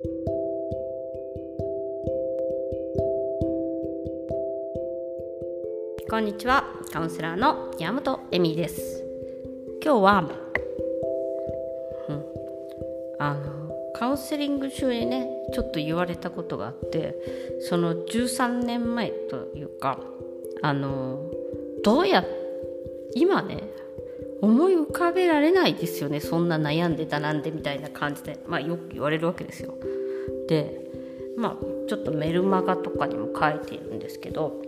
こんにちは。カウンセラーの山本恵美です。今日は、うん、あのカウンセリング中にねちょっと言われたことがあってその13年前というかあのどうや今ね思い浮かべられないですよね。そんな悩んでたなんでみたいな感じで、まあ、よく言われるわけですよ。でまあちょっとメルマガとかにも書いているんですけど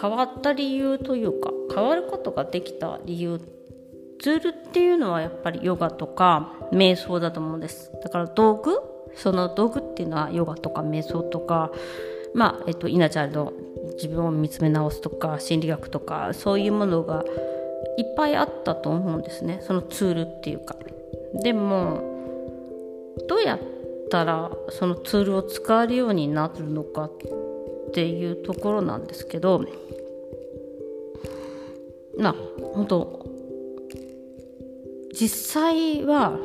変わった理由というか変わることができた理由ツールっていうのはやっぱりヨガとか瞑想だと思うんです。だから道具その道具っていうのはヨガとか瞑想とかまあえっとイナチャイルド自分を見つめ直すとか心理学とかそういうものがいっぱいあったと思うんですね。そのツールっていうか。でもどうやったらそのツールを使えるようになるのかっていうところなんですけどまあ本当実際は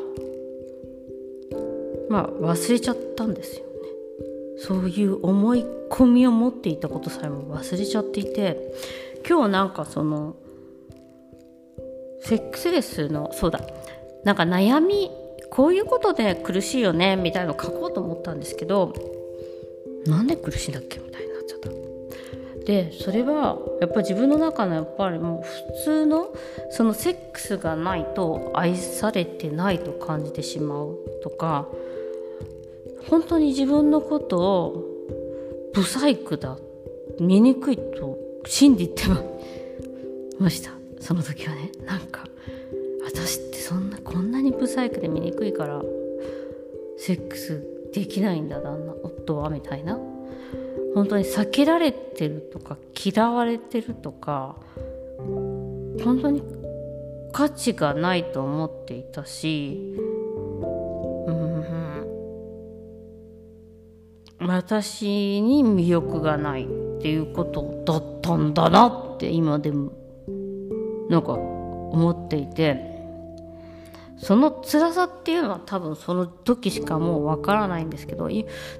まあ忘れちゃったんですよね。そういう思い込みを持っていたことさえも忘れちゃっていて今日なんかそのセックスレスのそうだ。なんか悩みこういうことで苦しいよねみたいの書こうと思ったんですけどなんで苦しいんだっけみたいになっちゃったでそれはやっぱり自分の中のやっぱりもう普通のそのセックスがないと愛されてないと感じてしまうとか本当に自分のことをブサイクだ醜いと信じてました。その時はねなんか私ってそんなこんなにブサイクで醜いからセックスできないんだ旦那夫はみたいな。本当に避けられてるとか嫌われてるとか本当に価値がないと思っていたし、うん、私に魅力がないっていうことだったんだなって今でもなんか思っていてその辛さっていうのは多分その時しかもうわからないんですけど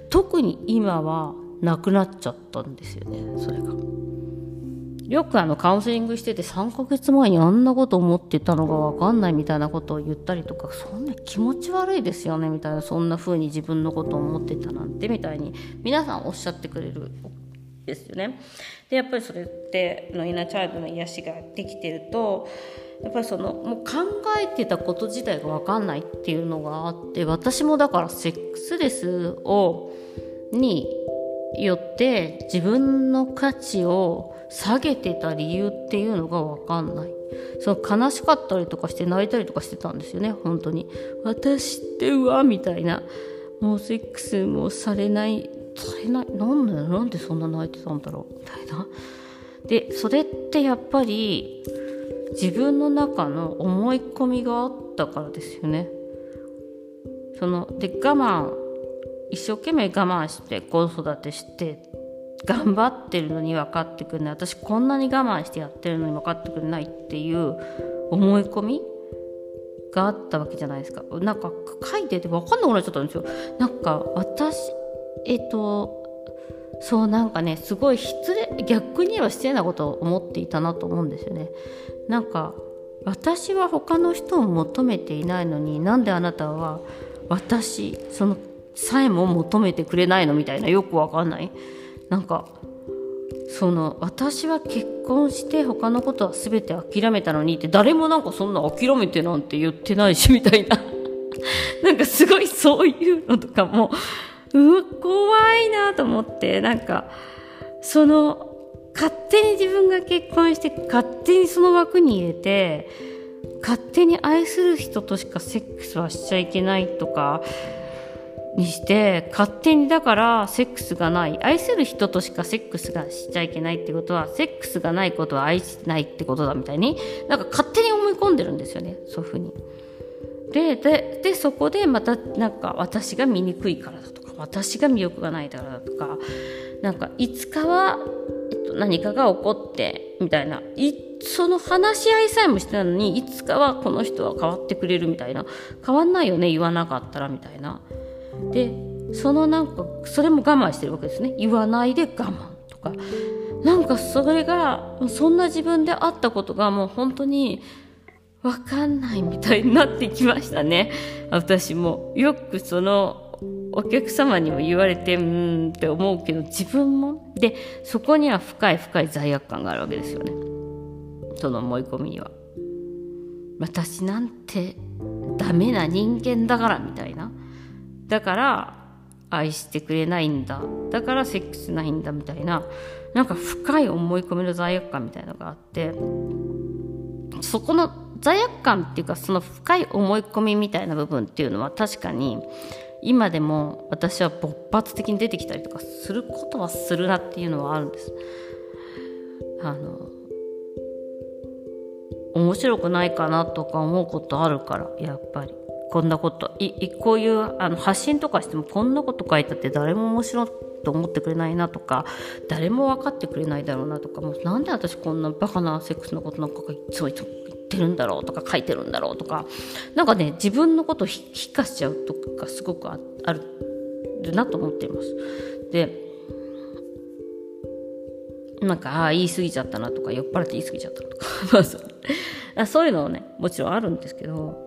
特に今はなくなっちゃったんですよねそれが。よくあのカウンセリングしてて3ヶ月前にあんなこと思ってたのが分かんないみたいなことを言ったりとかそんな気持ち悪いですよねみたいなそんな風に自分のことを思ってたなんてみたいに皆さんおっしゃってくれるですよね。でやっぱりそれってのイナチャイルドの癒しができてるとやっぱりそのもう考えてたこと自体が分かんないっていうのがあって私もだからセックスレスをによって自分の価値を下げてた理由っていうのが分かんない。その悲しかったりとかして泣いたりとかしてたんですよね本当に。私ってうわみたいな。もうセックスもされないされない。なんで？なんでそんな泣いてたんだろう？みたいな。でそれってやっぱり自分の中の思い込みがあったからですよね。そので我慢一生懸命我慢して子育てして頑張ってるのに分かってくれない。私こんなに我慢してやってるのに分かってくれないっていう思い込みがあったわけじゃないですか。なんか書いてて分かんなくなっちゃったんですよ。なんか私えっとそうなんかねすごい失礼逆には失礼なことを思っていたなと思うんですよね。なんか私は他の人を求めていないのになんであなたは私そのさえも求めてくれないのみたいなよくわかんない。なんかその私は結婚して他のことは全て諦めたのにって誰もなんかそんな諦めてなんて言ってないしみたいな。なんかすごいそういうのとかもうわ怖いなと思ってなんかその勝手に自分が結婚して勝手にその枠に入れて勝手に愛する人としかセックスはしちゃいけないとかにして勝手にだからセックスがない愛する人としかセックスがしちゃいけないってことはセックスがないことは愛してないってことだみたいになんか勝手に思い込んでるんですよねそういうふうに。ででそこでまたなんか私が醜いからだと私が魅力がないからだとかなんかいつかは、えっと、何かが起こってみたいないその話し合いさえもしてないのにいつかはこの人は変わってくれるみたいな変わんないよね言わなかったらみたいな。でそのなんかそれも我慢してるわけですね。言わないで我慢とか。なんかそれがそんな自分であったことがもう本当に分かんないみたいになってきましたね。私も。よくそのお客様にも言われてうんって思うけど自分も？でそこには深い深い罪悪感があるわけですよね。その思い込みには。私なんてダメな人間だからみたいな。だから愛してくれないんだ。だからセックスないんだみたいな。なんか深い思い込みの罪悪感みたいなのがあって。そこの罪悪感っていうかその深い思い込みみたいな部分っていうのは確かに今でも私は勃発的に出てきたりとかすることはするなっていうのはあるんです。あの面白くないかなとか思うことあるからやっぱりこんなこといこういうあの発信とかしてもこんなこと書いたって誰も面白いと思ってくれないなとか誰も分かってくれないだろうなとかもうなんで私こんなバカなセックスのことなんかいつもいつもってるんだろうとか書いてるんだろうとかなんかね自分のことを引かしちゃうとかすごくあるなと思っています。でなんかああ言い過ぎちゃったなとか酔っ払って言い過ぎちゃったとか まあそういうのねもちろんあるんですけど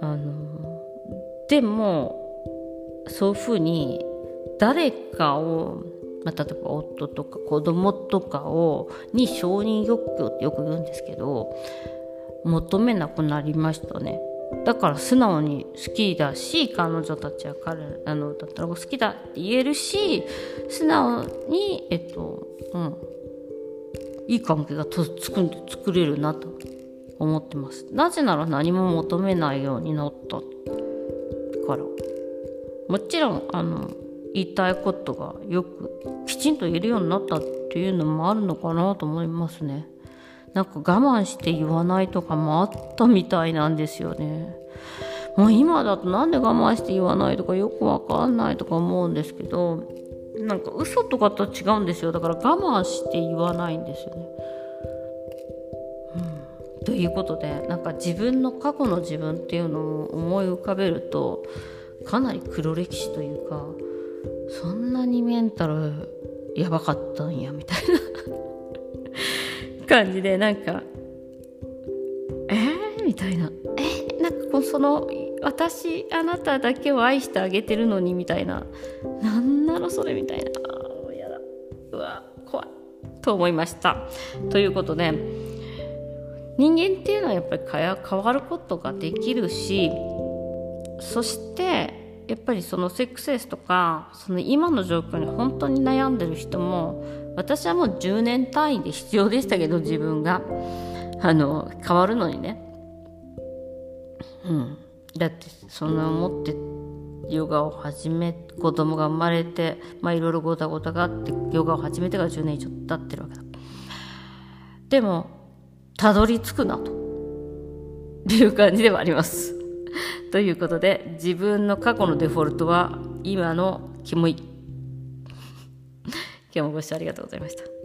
あのでもそういうふうに誰かを、まあ、例えば夫とか子供とかをに承認欲求ってよく言うんですけど求めなくなりましたね。だから素直に好きだし彼女たちは彼あのだったら好きだって言えるし素直にえっとうんいい関係がと作ん作れるなと思ってます。なぜなら何も求めないようになったから。もちろんあの言いたいことがよくきちんと言えるようになったっていうのもあるのかなと思いますね。なんか我慢して言わないとかもあったみたいなんですよね。もう今だとなんで我慢して言わないとかよくわかんないとか思うんですけどなんか嘘とかとは違うんですよ。だから我慢して言わないんですよね。うん。ということでなんか自分の過去の自分っていうのを思い浮かべるとかなり黒歴史というかそんなにメンタルやばかったんやみたいな。感じでなんかえー、みたいな。えー、なんかこうその私あなただけを愛してあげてるのにみたいな。なんなのそれみたいな。あやだ。うわ怖い。と思いました。ということで人間っていうのはやっぱり変わることができるしそしてやっぱりそのセックスレスとかその今の状況に本当に悩んでる人も私はもう10年単位で必要でしたけど自分が。あの変わるのにね。うん。だってそんな思ってヨガを始め子供が生まれてまあいろいろごたごたがあってヨガを始めてから10年以上経ってるわけだ。でもたどり着くなと。いう感じではあります。ということで自分の過去のデフォルトは今のキモい。今日もご視聴ありがとうございました。